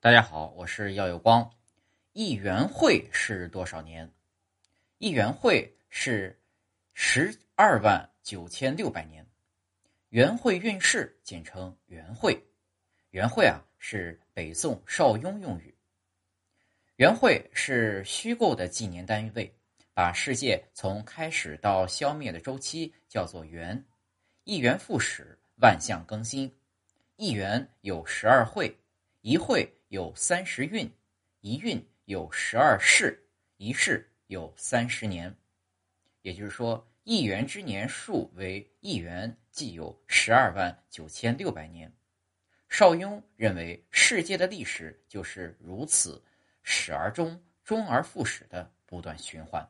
大家好，我是耀有光。一元会是多少年？一元会是十二万九千六百年。元会运势简称元会。元会啊是北宋邵雍用语。元会是虚构的纪年单位，把世界从开始到消灭的周期叫做元。一元复始，万象更新。一元有十二会，一会。有三十运，一运有十二世，一世有三十年。也就是说，一元之年数为一元，即有十二万九千六百年。邵雍认为，世界的历史就是如此，始而终，终而复始的不断循环。